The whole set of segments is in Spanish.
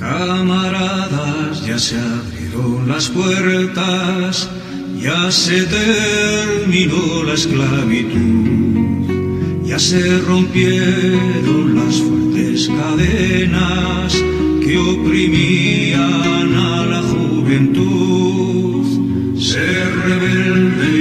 Camaradas, ya se abrieron las puertas, ya se terminó la esclavitud, ya se rompieron las fuertes cadenas que oprimían a la juventud. Ser rebelde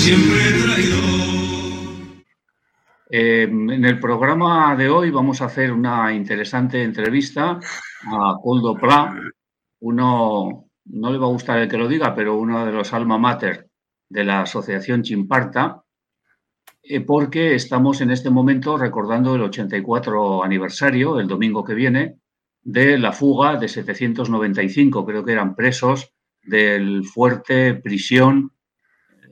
siempre. Eh, en el programa de hoy vamos a hacer una interesante entrevista a Coldo Pla, uno, no le va a gustar el que lo diga, pero uno de los alma mater de la Asociación Chimparta, eh, porque estamos en este momento recordando el 84 aniversario, el domingo que viene, de la fuga de 795, creo que eran presos del fuerte prisión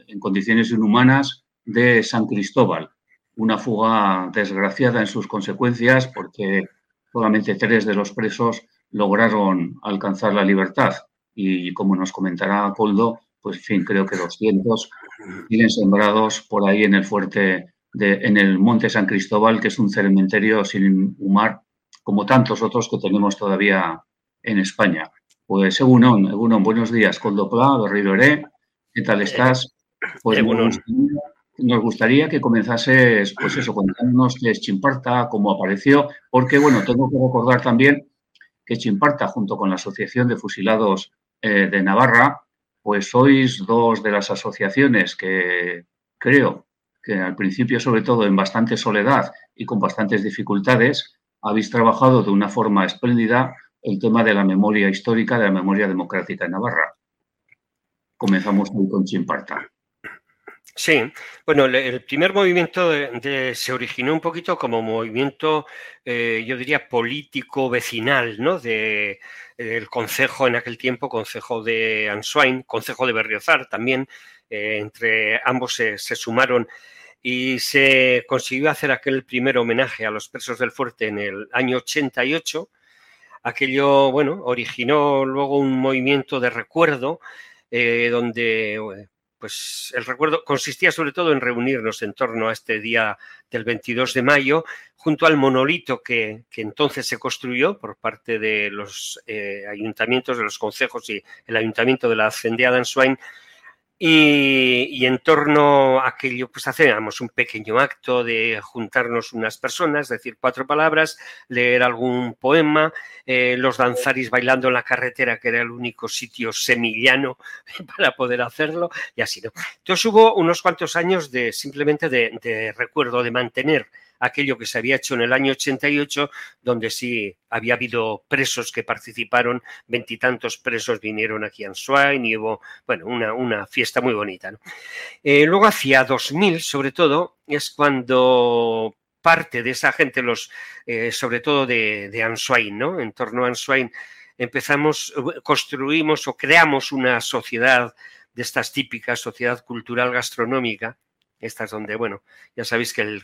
en condiciones inhumanas de San Cristóbal una fuga desgraciada en sus consecuencias porque solamente tres de los presos lograron alcanzar la libertad y como nos comentará Coldo, pues en fin, creo que 200 siguen sembrados por ahí en el fuerte, de, en el Monte San Cristóbal, que es un cementerio sin humar como tantos otros que tenemos todavía en España. Pues según buenos días, Coldo Pla, Berriloré, ¿qué tal estás? Pues nos gustaría que comenzases, pues eso, contándonos qué es Chimparta, cómo apareció, porque, bueno, tengo que recordar también que Chimparta, junto con la Asociación de Fusilados eh, de Navarra, pues sois dos de las asociaciones que creo que al principio, sobre todo en bastante soledad y con bastantes dificultades, habéis trabajado de una forma espléndida el tema de la memoria histórica, de la memoria democrática en Navarra. Comenzamos hoy con Chimparta. Sí, bueno, el primer movimiento se originó un poquito como movimiento, eh, yo diría, político vecinal, ¿no? De, el concejo en aquel tiempo, concejo de Answain, concejo de Berriozar también, eh, entre ambos se, sumaron y se consiguió hacer aquel primer homenaje a los presos del fuerte en el año 88. Aquello, bueno, originó luego un movimiento de recuerdo eh, donde pues el recuerdo consistía sobre todo en reunirnos en torno a este día del 22 de mayo, junto al monolito que, entonces se construyó por parte de los eh, ayuntamientos, de los concejos y el ayuntamiento de la Ascendía de Answain, y, en torno a aquello, pues hacíamos un pequeño acto de juntarnos unas personas, decir cuatro palabras, leer algún poema, eh, los danzaris bailando en la carretera, que era el único sitio semillano para poder hacerlo, y así, ¿no? Entonces hubo unos cuantos años de simplemente de recuerdo, de mantener aquello que se había hecho en el año 88, donde sí había habido presos que participaron, veintitantos presos vinieron aquí a Answain y hubo, bueno, una, fiesta muy bonita. Eh, luego hacia 2000, sobre todo, es cuando parte de esa gente, los, eh, sobre todo de, de ¿no? En torno a Answain, empezamos, construimos o creamos una sociedad de estas típicas, sociedad cultural gastronómica, estas donde, bueno, ya sabéis que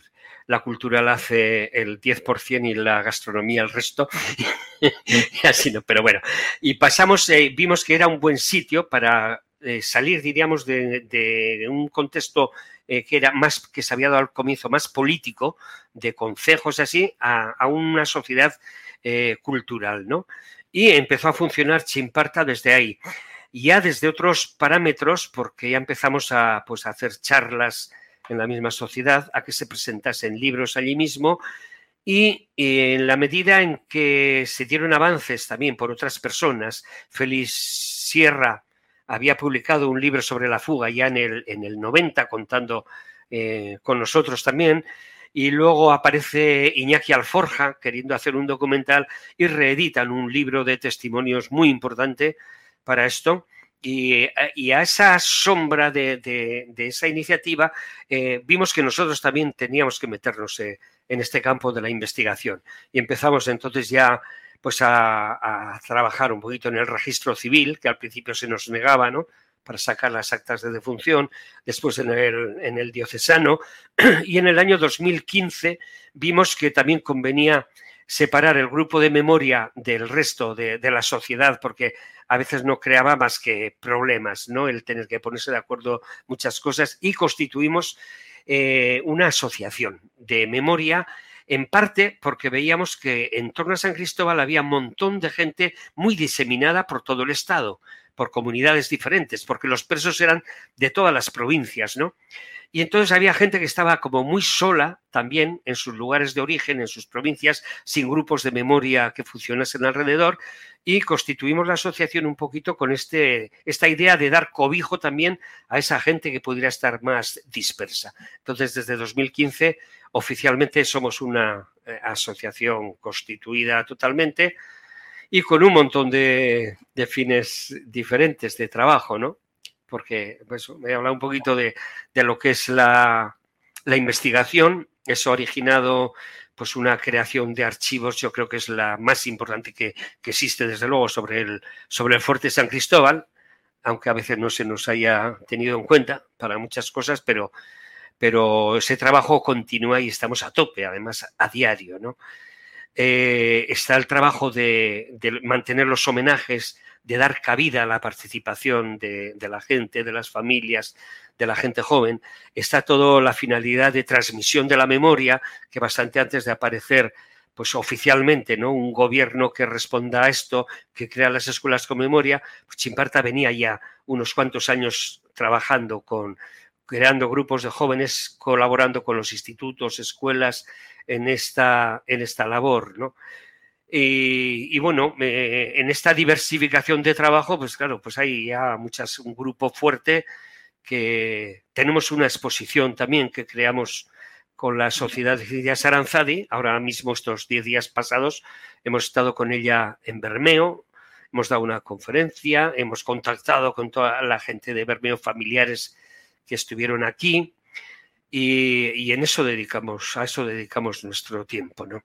la cultura la hace el 10% y la gastronomía el resto. así no, pero bueno. Y pasamos, eh, vimos que era un buen sitio para eh, salir, diríamos, de, un contexto eh, que era más, que se había dado al comienzo, más político, de concejos así, a, una sociedad cultural, ¿no? Y empezó a funcionar Chimparta desde ahí. Ya desde otros parámetros, porque ya empezamos a, pues, a hacer charlas en la misma sociedad, a que se presentasen libros allí mismo y en la medida en que se dieron avances también por otras personas, Félix Sierra había publicado un libro sobre la fuga ya en el, en el 90 contando eh, con nosotros también, y luego aparece Iñaki Alforja queriendo hacer un documental y reeditan un libro de testimonios muy importante para esto. Eh, y, a esa sombra de, esa iniciativa eh, vimos que nosotros también teníamos que meternos eh, en este campo de la investigación. Y empezamos entonces ya pues a, trabajar un poquito en el registro civil, que al principio se nos negaba, ¿no? para sacar las actas de defunción, después en el, en el diocesano, y en el año 2015 vimos que también convenía separar el grupo de memoria del resto de, la sociedad, porque a veces no creaba más que problemas, ¿no? El tener que ponerse de acuerdo muchas cosas y constituimos eh, una asociación de memoria en parte porque veíamos que en torno a San Cristóbal había un montón de gente muy diseminada por todo el estado, por comunidades diferentes, porque los presos eran de todas las provincias, ¿no? Y entonces había gente que estaba como muy sola también en sus lugares de origen, en sus provincias, sin grupos de memoria que funcionasen alrededor, y constituimos la asociación un poquito con este, esta idea de dar cobijo también a esa gente que pudiera estar más dispersa. Entonces, desde 2015, oficialmente somos una eh, asociación constituida totalmente y con un montón de, fines diferentes de trabajo, ¿no? Porque pues, me he hablado un poquito de, lo que es la, investigación. Eso ha originado pues una creación de archivos, yo creo que es la más importante que, existe, desde luego, sobre el, sobre el fuerte San Cristóbal, aunque a veces no se nos haya tenido en cuenta para muchas cosas, pero, pero ese trabajo continúa y estamos a tope, además, a diario, ¿no? Eh, está el trabajo de, mantener los homenajes, de dar cabida a la participación de, la gente, de las familias, de la gente joven. Está toda la finalidad de transmisión de la memoria, que bastante antes de aparecer pues oficialmente, ¿no? Un gobierno que responda a esto, que crea las escuelas con memoria, pues Chimparta venía ya unos cuantos años trabajando con, creando grupos de jóvenes, colaborando con los institutos, escuelas, en esta, en esta labor, ¿no? Y, bueno, en esta diversificación de trabajo, pues claro, pues hay ya muchas, un grupo fuerte que tenemos una exposición también que creamos con la Sociedad de Ciencias Aranzadi. Ahora mismo, estos 10 días pasados, hemos estado con ella en Bermeo, hemos dado una conferencia, hemos contactado con toda la gente de Bermeo, familiares que estuvieron aquí. Y, en eso dedicamos, a eso dedicamos nuestro tiempo, ¿no?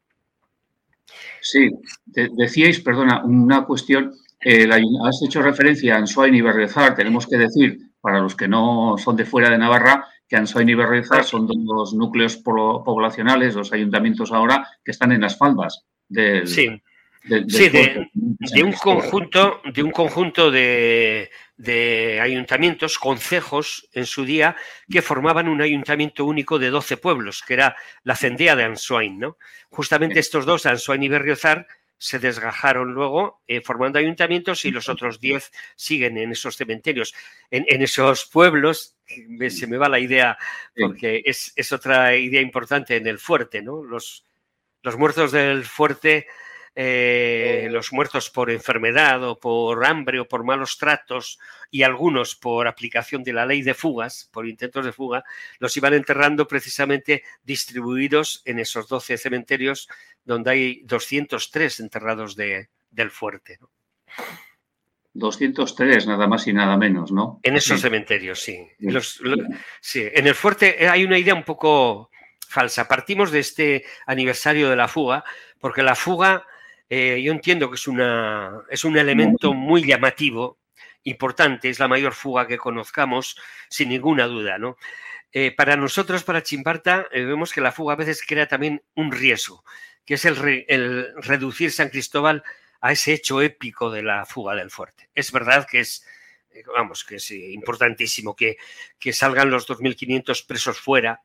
Sí, decíais, perdona, una cuestión, eh, has hecho referencia a Ansoain y Berriozar, tenemos que decir, para los que no son de fuera de Navarra, que Ansoain y Berriozar son dos núcleos poblacionales, los ayuntamientos ahora, que están en las faldas del, sí sí, de, un conjunto, de un conjunto de, ayuntamientos, concejos en su día, que formaban un ayuntamiento único de 12 pueblos, que era la cendea de Ansoain. ¿no? Justamente estos dos, Ansoain y Berriozar, se desgajaron luego eh, formando ayuntamientos y los otros 10 siguen en esos cementerios. En, esos pueblos, se me va la idea, porque es, es, otra idea importante en el fuerte, ¿no? Los, los muertos del fuerte eh, los muertos por enfermedad o por hambre o por malos tratos y algunos por aplicación de la ley de fugas, por intentos de fuga, los iban enterrando precisamente distribuidos en esos 12 cementerios donde hay 203 enterrados de, del fuerte. 203, nada más y nada menos, ¿no? En esos cementerios, sí. sí. En el fuerte hay una idea un poco falsa. Partimos de este aniversario de la fuga, porque la fuga eh, yo entiendo que es, una, es un elemento muy llamativo, importante, es la mayor fuga que conozcamos, sin ninguna duda. ¿no? Eh, para nosotros, para Chimparta, eh, vemos que la fuga a veces crea también un riesgo, que es el, el, reducir San Cristóbal a ese hecho épico de la fuga del fuerte. Es verdad que es, vamos, que es importantísimo que, que salgan los 2.500 presos fuera,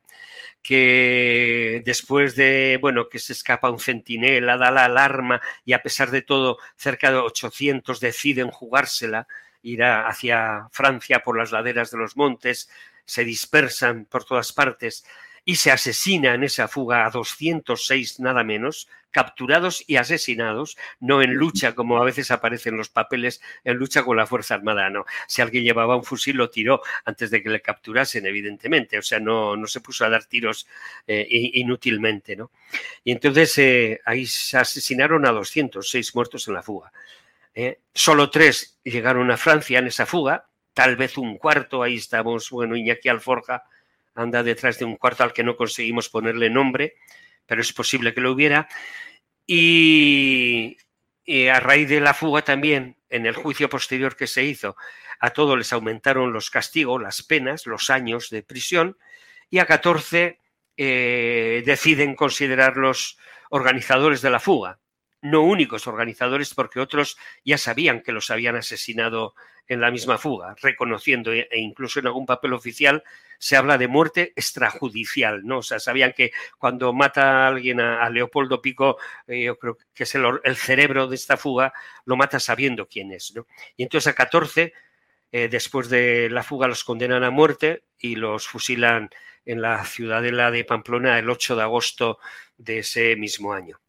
que después de, bueno, que se escapa un centinela, da la alarma y a pesar de todo, cerca de 800 deciden jugársela, ir hacia Francia por las laderas de los montes, se dispersan por todas partes y se asesina en esa fuga a 206 nada menos, capturados y asesinados, no en lucha como a veces aparecen los papeles, en lucha con la Fuerza Armada, no. Si alguien llevaba un fusil lo tiró antes de que le capturasen, evidentemente, o sea, no, no se puso a dar tiros eh, inútilmente, ¿no? Y entonces eh, ahí se asesinaron a 206 muertos en la fuga. ¿eh? Solo tres llegaron a Francia en esa fuga, tal vez un cuarto, ahí estamos, bueno, Iñaki Alforja, anda detrás de un cuarto al que no conseguimos ponerle nombre, pero es posible que lo hubiera. Y, a raíz de la fuga también, en el juicio posterior que se hizo, a todos les aumentaron los castigos, las penas, los años de prisión, y a 14 eh, deciden considerarlos organizadores de la fuga. No únicos organizadores, porque otros ya sabían que los habían asesinado en la misma fuga, reconociendo e, e incluso en algún papel oficial se habla de muerte extrajudicial, ¿no? O sea, sabían que cuando mata a alguien a, Leopoldo Pico, eh, yo creo que es el, cerebro de esta fuga, lo mata sabiendo quién es, ¿no? Y entonces a 14, eh, después de la fuga, los condenan a muerte y los fusilan en la ciudadela de Pamplona el 8 de agosto de ese mismo año.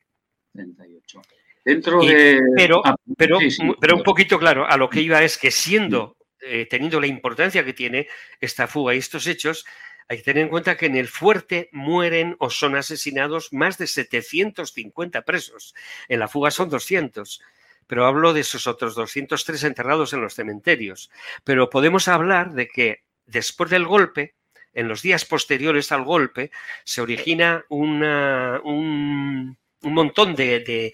38. Dentro de... Pero, ah, pero, pero un poquito claro, a lo que iba es que siendo eh, teniendo la importancia que tiene esta fuga y estos hechos, hay que tener en cuenta que en el fuerte mueren o son asesinados más de 750 presos. En la fuga son 200 pero hablo de esos otros 203 enterrados en los cementerios. Pero podemos hablar de que después del golpe, en los días posteriores al golpe, se origina un, un, montón de,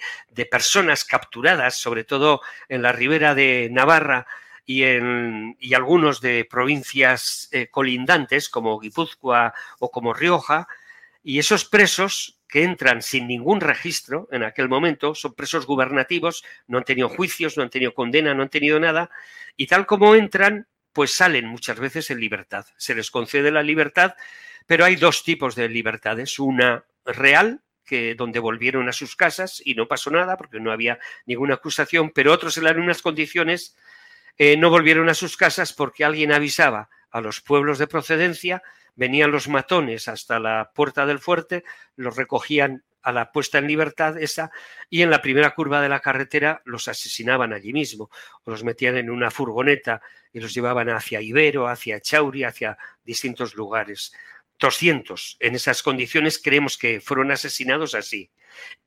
personas capturadas, sobre todo en la ribera de Navarra, y, en, y algunos de provincias eh, colindantes como Guipúzcoa o como Rioja, y esos presos que entran sin ningún registro en aquel momento son presos gubernativos, no han tenido juicios, no han tenido condena, no han tenido nada, y tal como entran, pues salen muchas veces en libertad. Se les concede la libertad, pero hay dos tipos de libertades, una real, que donde volvieron a sus casas y no pasó nada porque no había ninguna acusación, pero otros en las mismas condiciones eh, no volvieron a sus casas porque alguien avisaba a los pueblos de procedencia, venían los matones hasta la puerta del fuerte, los recogían a la puesta en libertad esa y en la primera curva de la carretera los asesinaban allí mismo o los metían en una furgoneta y los llevaban hacia Ibero, hacia Chauri, hacia distintos lugares. 200 en esas condiciones creemos que fueron asesinados así.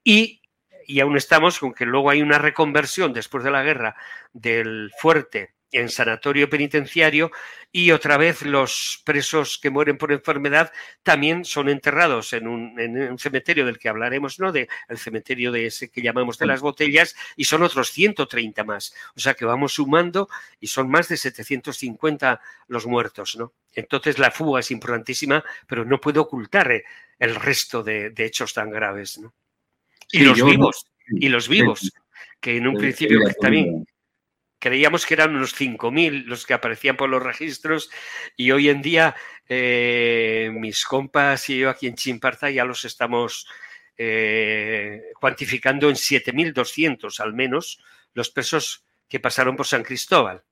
Y y aún estamos con que luego hay una reconversión después de la guerra del fuerte en sanatorio penitenciario y otra vez los presos que mueren por enfermedad también son enterrados en un, cementerio del que hablaremos, ¿no? De, el cementerio de ese que llamamos de las botellas y son otros 130 más. O sea que vamos sumando y son más de 750 los muertos, ¿no? Entonces la fuga es importantísima, pero no puede ocultar eh, el resto de, de hechos tan graves, ¿no? Y los vivos, y los vivos, que en un principio también creíamos que eran unos 5.000 los que aparecían por los registros y hoy en día eh, mis compas y yo aquí en Chimparta ya los estamos eh, cuantificando en 7.200 al menos los presos que pasaron por San Cristóbal.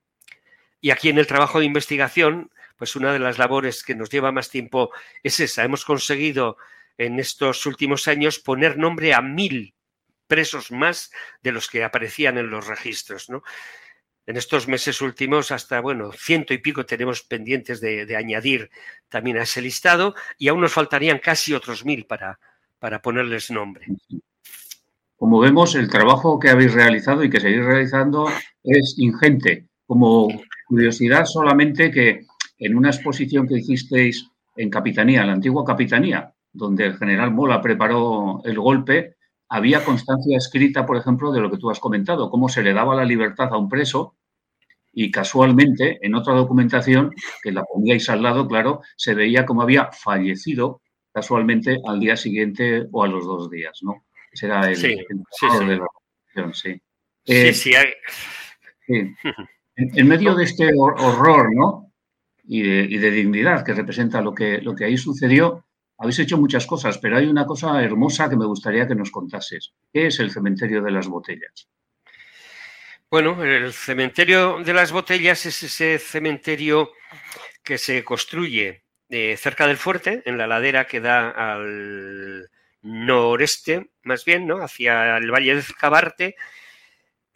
Y aquí en el trabajo de investigación, pues una de las labores que nos lleva más tiempo es esa. Hemos conseguido en estos últimos años poner nombre a mil presos más de los que aparecían en los registros. ¿no? En estos meses últimos, hasta, bueno, ciento y pico tenemos pendientes de, añadir también a ese listado y aún nos faltarían casi otros mil para, para ponerles nombre. Como vemos, el trabajo que habéis realizado y que seguís realizando es ingente. Como curiosidad, solamente que en una exposición que hicisteis en Capitanía, la antigua Capitanía, donde el general Mola preparó el golpe, había constancia escrita, por ejemplo, de lo que tú has comentado, cómo se le daba la libertad a un preso y casualmente en otra documentación, que la poníais al lado, claro, se veía como había fallecido casualmente al día siguiente o a los dos días, ¿no? Ese era el, sí, sí, de la sí. sí, sí, En, medio de este horror, ¿no? Y de, y de, dignidad que representa lo que, lo que ahí sucedió, habéis hecho muchas cosas, pero hay una cosa hermosa que me gustaría que nos contases. ¿Qué es el cementerio de las botellas? Bueno, el cementerio de las botellas es ese cementerio que se construye eh, cerca del fuerte, en la ladera que da al noreste, más bien, ¿no? hacia el valle de Cabarte,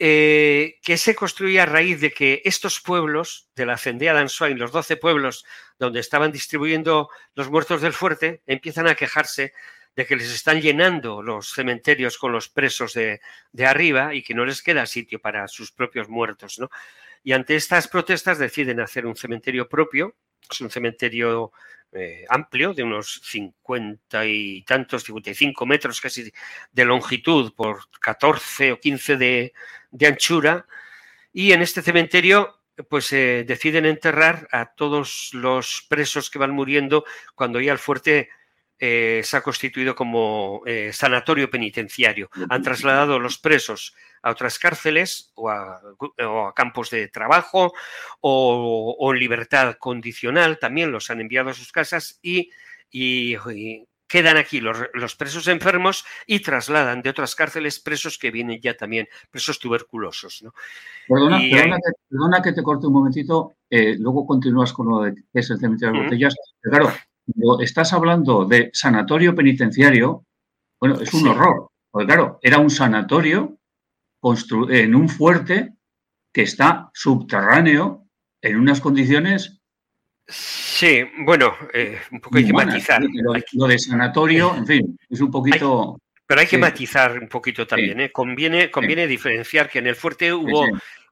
eh, que se construye a raíz de que estos pueblos de la Cendea de Ansoain, los 12 pueblos donde estaban distribuyendo los muertos del fuerte, empiezan a quejarse de que les están llenando los cementerios con los presos de, arriba y que no les queda sitio para sus propios muertos. ¿no? Y ante estas protestas deciden hacer un cementerio propio, es un cementerio eh, amplio, de unos 50 y tantos, 55 metros casi de longitud por 14 o 15 de, de anchura. Y en este cementerio pues eh, deciden enterrar a todos los presos que van muriendo cuando ya el fuerte eh, se ha constituido como eh, sanatorio penitenciario. Han trasladado los presos a otras cárceles o a, campos de trabajo o, en libertad condicional, también los han enviado a sus casas y, quedan aquí los, presos enfermos y trasladan de otras cárceles presos que vienen ya también, presos tuberculosos. Perdona, que, te corte un momentito, eh, luego continúas con lo de que es el cementerio de las botellas. claro, cuando estás hablando de sanatorio penitenciario, bueno, es un horror. Porque claro, era un sanatorio en un fuerte que está subterráneo en unas condiciones. Sí, bueno, eh, un poco hay que matizar. Lo, de sanatorio, en fin, es un poquito. pero hay que matizar un poquito también. ¿eh? Conviene, conviene diferenciar que en el fuerte hubo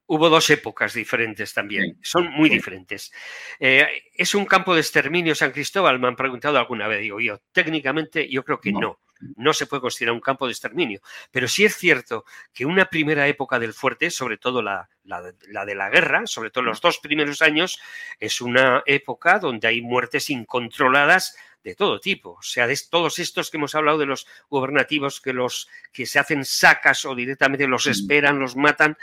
hubo dos épocas diferentes también, son muy diferentes. Eh, ¿Es un campo de exterminio San Cristóbal? Me han preguntado alguna vez, digo yo, técnicamente yo creo que no. no. se puede considerar un campo de exterminio, pero sí es cierto que una primera época del fuerte, sobre todo la, de la guerra, sobre todo los dos primeros años, es una época donde hay muertes incontroladas de todo tipo, o sea, de todos estos que hemos hablado de los gubernativos que los que se hacen sacas o directamente los esperan, los matan,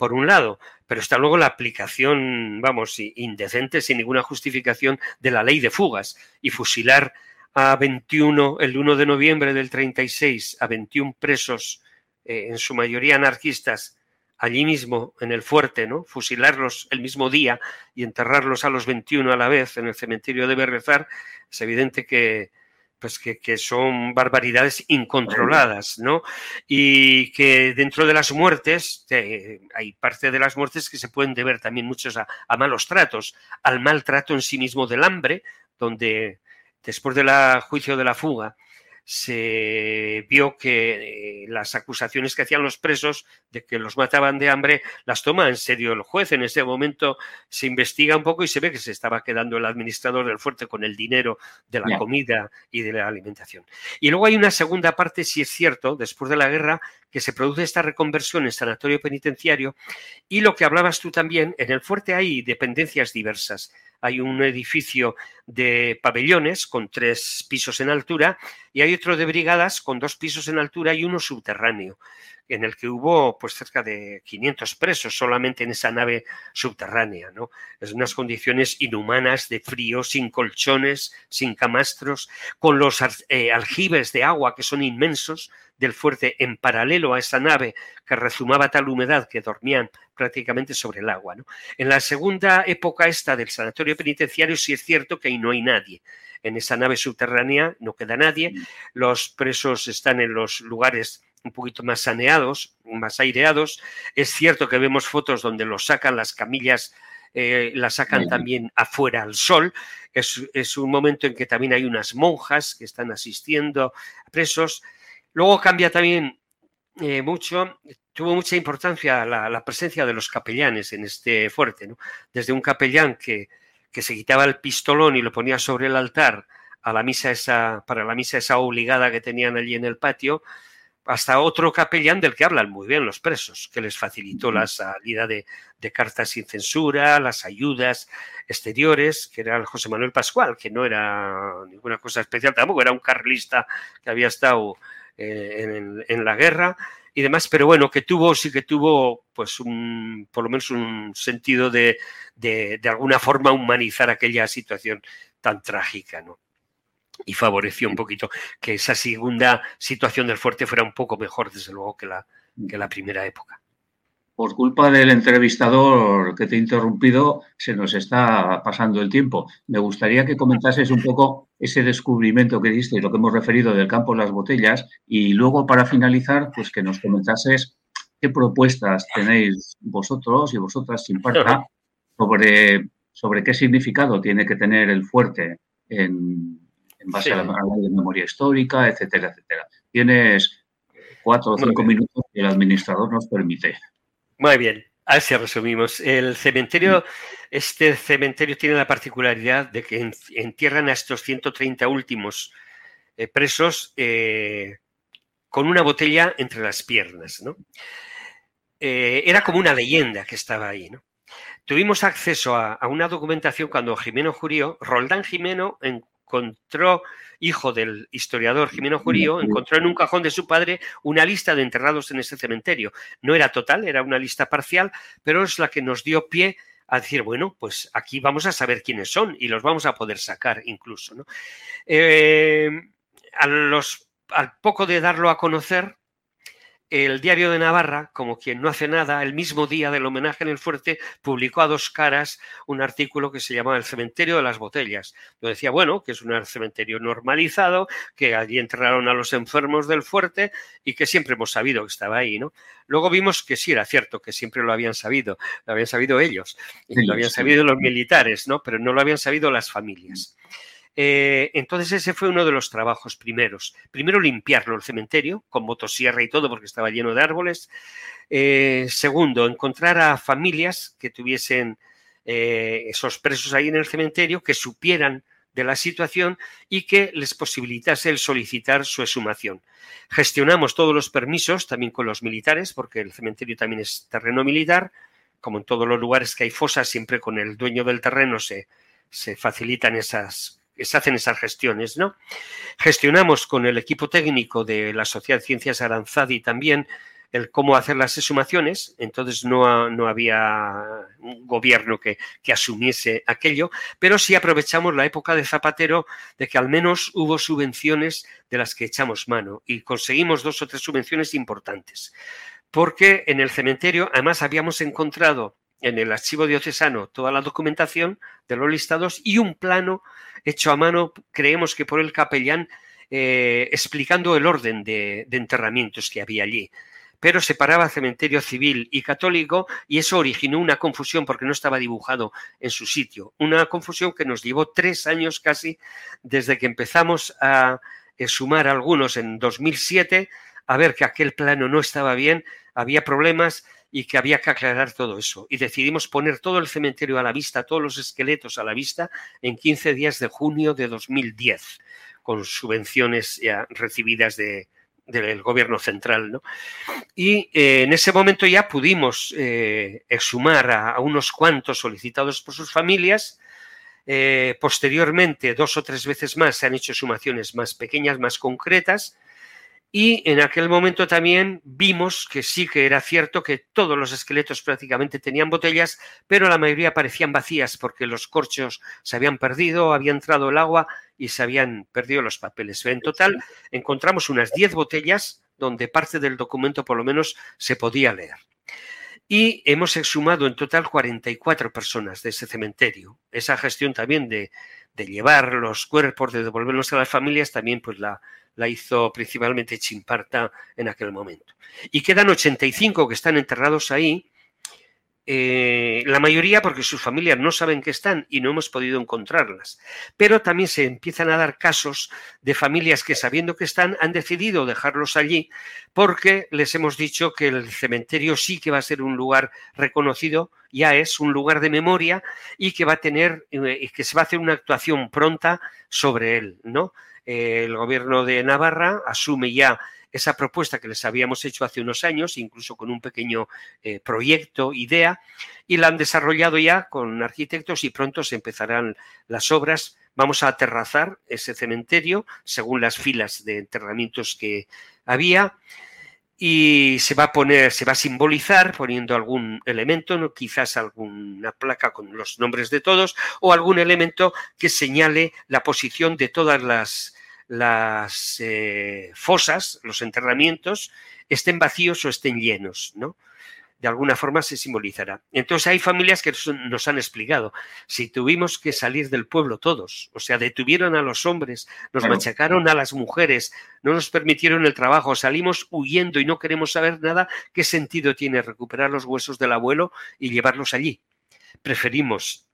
por un lado, pero está luego la aplicación, vamos, indecente, sin ninguna justificación de la ley de fugas y fusilar a 21 el 1 de noviembre del 36 a 21 presos, eh, en su mayoría anarquistas, allí mismo en el fuerte, ¿no? Fusilarlos el mismo día y enterrarlos a los 21 a la vez en el cementerio de Berrezar, es evidente que, pues que, son barbaridades incontroladas, ¿no? Y que dentro de las muertes, hay parte de las muertes que se pueden deber también muchos a, malos tratos, al maltrato en sí mismo del hambre, donde después del juicio de la fuga, se vio que eh, las acusaciones que hacían los presos de que los mataban de hambre las toma en serio el juez. En ese momento se investiga un poco y se ve que se estaba quedando el administrador del fuerte con el dinero de la comida y de la alimentación. Y luego hay una segunda parte, si es cierto, después de la guerra, que se produce esta reconversión en sanatorio penitenciario y lo que hablabas tú también, en el fuerte hay dependencias diversas hay un edificio de pabellones con tres pisos en altura y hay otro de brigadas con dos pisos en altura y uno subterráneo, en el que hubo pues cerca de 500 presos solamente en esa nave subterránea, ¿no? Es unas condiciones inhumanas de frío, sin colchones, sin camastros, con los eh, aljibes de agua que son inmensos, del fuerte en paralelo a esa nave que rezumaba tal humedad que dormían prácticamente sobre el agua. En la segunda época esta del sanatorio penitenciario sí es cierto que ahí no hay nadie. En esa nave subterránea no queda nadie, los presos están en los lugares un poquito más saneados, más aireados. Es cierto que vemos fotos donde los sacan las camillas eh, las sacan también afuera al sol. Es, es, un momento en que también hay unas monjas que están asistiendo a presos. Luego cambia también eh, mucho, tuvo mucha importancia la, presencia de los capellanes en este fuerte, ¿no? Desde un capellán que, que, se quitaba el pistolón y lo ponía sobre el altar a la misa esa, para la misa esa obligada que tenían allí en el patio, hasta otro capellán del que hablan muy bien los presos, que les facilitó la salida de, de, cartas sin censura, las ayudas exteriores, que era el José Manuel Pascual, que no era ninguna cosa especial tampoco, era un carlista que había estado eh, en, la guerra y demás, pero bueno, que tuvo, sí que tuvo, pues, un, por lo menos un sentido de, de, alguna forma humanizar aquella situación tan trágica, ¿no? Y favoreció un poquito que esa segunda situación del fuerte fuera un poco mejor, desde luego, que la, que la primera época por culpa del entrevistador que te he interrumpido, se nos está pasando el tiempo. Me gustaría que comentases un poco ese descubrimiento que diste y lo que hemos referido del campo de las botellas y luego para finalizar, pues que nos comentases qué propuestas tenéis vosotros y vosotras sin parta sobre, sobre qué significado tiene que tener el fuerte en, base a la, de memoria histórica, etcétera, etcétera. Tienes cuatro o cinco minutos que el administrador nos permite. Muy bien, así resumimos. El cementerio, este cementerio tiene la particularidad de que entierran a estos 130 últimos eh, presos eh, con una botella entre las piernas. ¿no? Eh, era como una leyenda que estaba ahí. ¿no? Tuvimos acceso a, una documentación cuando Jimeno Jurío, Roldán Jimeno, en encontró, hijo del historiador Jimeno Jurío, encontró en un cajón de su padre una lista de enterrados en ese cementerio. No era total, era una lista parcial, pero es la que nos dio pie a decir, bueno, pues aquí vamos a saber quiénes son y los vamos a poder sacar incluso. ¿no? Eh, a los, al poco de darlo a conocer, el diario de Navarra, como quien no hace nada, el mismo día del homenaje en el fuerte, publicó a dos caras un artículo que se llamaba El cementerio de las botellas. Lo decía, bueno, que es un cementerio normalizado, que allí enterraron a los enfermos del fuerte y que siempre hemos sabido que estaba ahí, ¿no? Luego vimos que sí era cierto, que siempre lo habían sabido, lo habían sabido ellos, y lo habían sabido los militares, ¿no? Pero no lo habían sabido las familias. Eh, entonces ese fue uno de los trabajos primeros. Primero limpiarlo el cementerio, con motosierra y todo, porque estaba lleno de árboles. Eh, segundo, encontrar a familias que tuviesen eh, esos presos ahí en el cementerio, que supieran de la situación y que les posibilitase el solicitar su exhumación. Gestionamos todos los permisos, también con los militares, porque el cementerio también es terreno militar. Como en todos los lugares que hay fosas, siempre con el dueño del terreno se, se facilitan esas se hacen esas gestiones, ¿no? Gestionamos con el equipo técnico de la Sociedad de Ciencias Aranzadi también el cómo hacer las exhumaciones, entonces no, no había un gobierno que, que, asumiese aquello, pero sí aprovechamos la época de Zapatero de que al menos hubo subvenciones de las que echamos mano y conseguimos dos o tres subvenciones importantes, porque en el cementerio además habíamos encontrado en el archivo diocesano toda la documentación de los listados y un plano hecho a mano, creemos que por el capellán, eh, explicando el orden de, enterramientos que había allí. Pero separaba cementerio civil y católico y eso originó una confusión porque no estaba dibujado en su sitio. Una confusión que nos llevó tres años casi desde que empezamos a sumar algunos en 2007 a ver que aquel plano no estaba bien, había problemas y que había que aclarar todo eso. Y decidimos poner todo el cementerio a la vista, todos los esqueletos a la vista, en 15 días de junio de 2010, con subvenciones ya recibidas de, del gobierno central. ¿no? Y eh, en ese momento ya pudimos eh, exhumar a, unos cuantos solicitados por sus familias. Eh, posteriormente, dos o tres veces más, se han hecho exhumaciones más pequeñas, más concretas, y en aquel momento también vimos que sí que era cierto que todos los esqueletos prácticamente tenían botellas, pero la mayoría parecían vacías porque los corchos se habían perdido, había entrado el agua y se habían perdido los papeles. En total encontramos unas 10 botellas donde parte del documento por lo menos se podía leer. Y hemos exhumado en total 44 personas de ese cementerio. Esa gestión también de, de llevar los cuerpos, de devolverlos a las familias, también pues la, la hizo principalmente Chimparta en aquel momento. Y quedan 85 que están enterrados ahí, eh, la mayoría porque sus familias no saben que están y no hemos podido encontrarlas. Pero también se empiezan a dar casos de familias que sabiendo que están han decidido dejarlos allí porque les hemos dicho que el cementerio sí que va a ser un lugar reconocido, ya es un lugar de memoria y que va a tener, eh, que se va a hacer una actuación pronta sobre él, ¿no? el gobierno de Navarra asume ya esa propuesta que les habíamos hecho hace unos años, incluso con un pequeño eh, proyecto, idea, y la han desarrollado ya con arquitectos y pronto se empezarán las obras. Vamos a aterrazar ese cementerio según las filas de enterramientos que había y se va a poner, se va a simbolizar poniendo algún elemento, quizás alguna placa con los nombres de todos o algún elemento que señale la posición de todas las las eh, fosas, los enterramientos, estén vacíos o estén llenos, ¿no? De alguna forma se simbolizará. Entonces hay familias que nos han explicado, si tuvimos que salir del pueblo todos, o sea, detuvieron a los hombres, nos machacaron a las mujeres, no nos permitieron el trabajo, salimos huyendo y no queremos saber nada, ¿qué sentido tiene recuperar los huesos del abuelo y llevarlos allí? Preferimos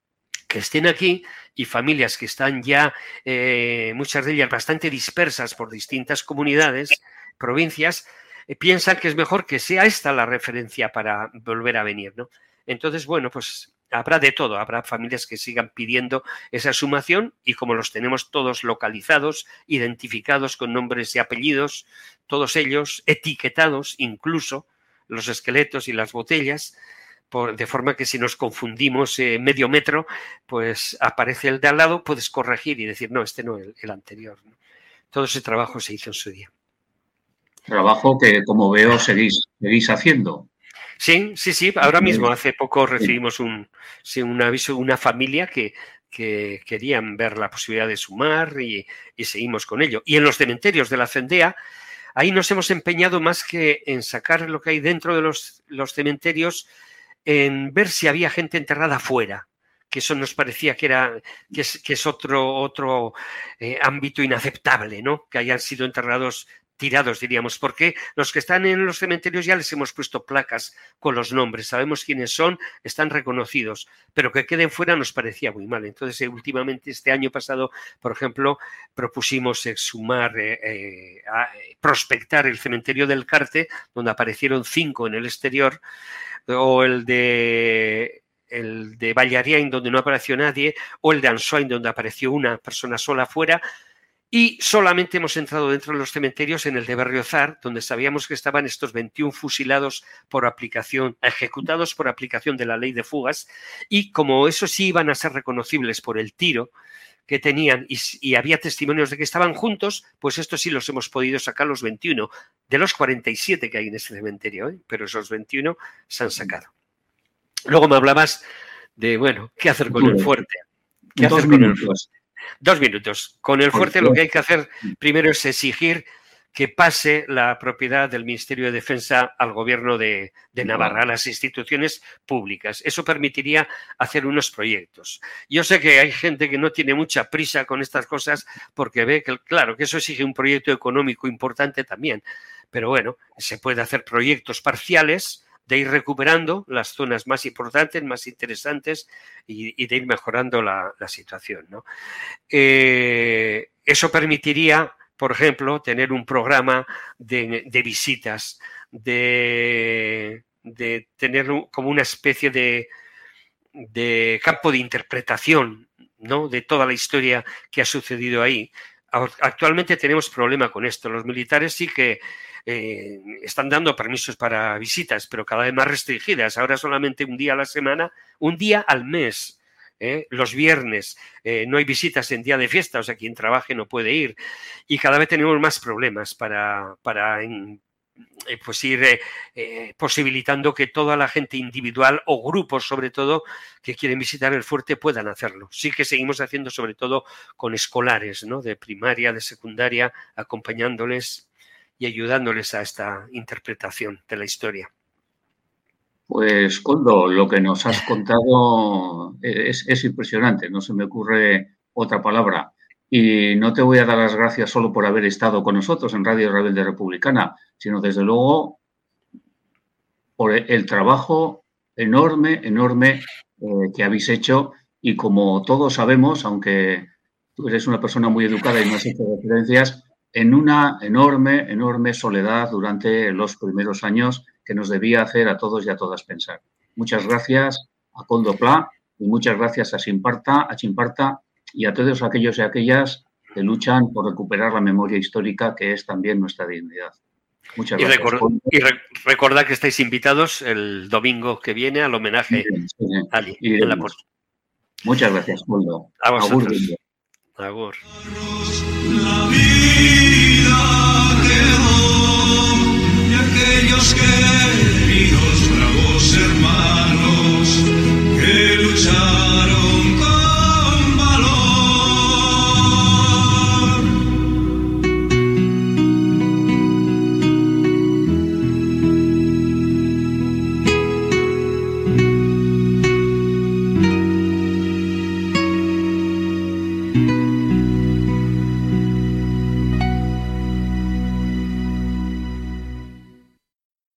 que estén aquí y familias que están ya, eh, muchas de ellas bastante dispersas por distintas comunidades, provincias, eh, piensan que es mejor que sea esta la referencia para volver a venir, ¿no? Entonces, bueno, pues habrá de todo, habrá familias que sigan pidiendo esa sumación y como los tenemos todos localizados, identificados con nombres y apellidos, todos ellos etiquetados, incluso los esqueletos y las botellas, de forma que si nos confundimos eh, medio metro, pues aparece el de al lado, puedes corregir y decir, no, este no, el, el anterior. Todo ese trabajo se hizo en su día. Trabajo que, como veo, seguís, seguís haciendo. Sí, sí, sí. Ahora mismo, hace poco recibimos un, un aviso de una familia que, que querían ver la posibilidad de sumar y, y, seguimos con ello. Y en los cementerios de la Cendea, ahí nos hemos empeñado más que en sacar lo que hay dentro de los, los cementerios, en ver si había gente enterrada fuera que eso nos parecía que era que es, otro otro eh, ámbito inaceptable, ¿no? Que hayan sido enterrados tirados, diríamos, porque los que están en los cementerios ya les hemos puesto placas con los nombres, sabemos quiénes son, están reconocidos, pero que queden fuera nos parecía muy mal. Entonces, eh, últimamente, este año pasado, por ejemplo, propusimos exhumar, eh, eh, prospectar el cementerio del Carte, donde aparecieron cinco en el exterior, o el de el de donde no apareció nadie, o el de Ansoain, donde apareció una persona sola afuera, y solamente hemos entrado dentro de los cementerios en el de Berriozar, donde sabíamos que estaban estos 21 fusilados por aplicación, ejecutados por aplicación de la ley de fugas, y como esos sí iban a ser reconocibles por el tiro que tenían y, había testimonios de que estaban juntos, pues estos sí los hemos podido sacar los 21, de los 47 que hay en ese cementerio, ¿eh? pero esos 21 se han sacado. Luego me hablabas de, bueno, ¿qué hacer con el fuerte? ¿Qué hacer con el fuerte? Dos minutos. Con el fuerte lo que hay que hacer primero es exigir que pase la propiedad del Ministerio de Defensa al gobierno de, Navarra, a las instituciones públicas. Eso permitiría hacer unos proyectos. Yo sé que hay gente que no tiene mucha prisa con estas cosas porque ve que, claro, que eso exige un proyecto económico importante también. Pero bueno, se puede hacer proyectos parciales de ir recuperando las zonas más importantes, más interesantes y, de ir mejorando la, situación. Eh, eso permitiría, por ejemplo, tener un programa de, visitas, de, tener como una especie de, campo de interpretación ¿no? de toda la historia que ha sucedido ahí. Actualmente tenemos problema con esto. Los militares sí que eh, están dando permisos para visitas, pero cada vez más restringidas. Ahora solamente un día a la semana, un día al mes. ¿Eh? los viernes eh, no hay visitas en día de fiesta, o sea, quien trabaje no puede ir. Y cada vez tenemos más problemas para, para pues ir posibilitando que toda la gente individual o grupos, sobre todo, que quieren visitar el fuerte puedan hacerlo. Sí que seguimos haciendo, sobre todo, con escolares, ¿no? De primaria, de secundaria, acompañándoles y ayudándoles a esta interpretación de la historia. Pues, Coldo, lo que nos has contado es, impresionante, no se me ocurre otra palabra. Y no te voy a dar las gracias solo por haber estado con nosotros en Radio Rebelde Republicana, sino desde luego por el trabajo enorme, enorme eh, que habéis hecho. Y como todos sabemos, aunque tú eres una persona muy educada y no has hecho referencias, en una enorme, enorme soledad durante los primeros años que nos debía hacer a todos y a todas pensar. Muchas gracias a Pla y muchas gracias a Simparta, a Chimparta y a todos aquellos y aquellas que luchan por recuperar la memoria histórica que es también nuestra dignidad. Muchas gracias. Y, recordad que estáis invitados el domingo que viene al homenaje a Ali en la Muchas gracias. A vosotros. Agur. Vida.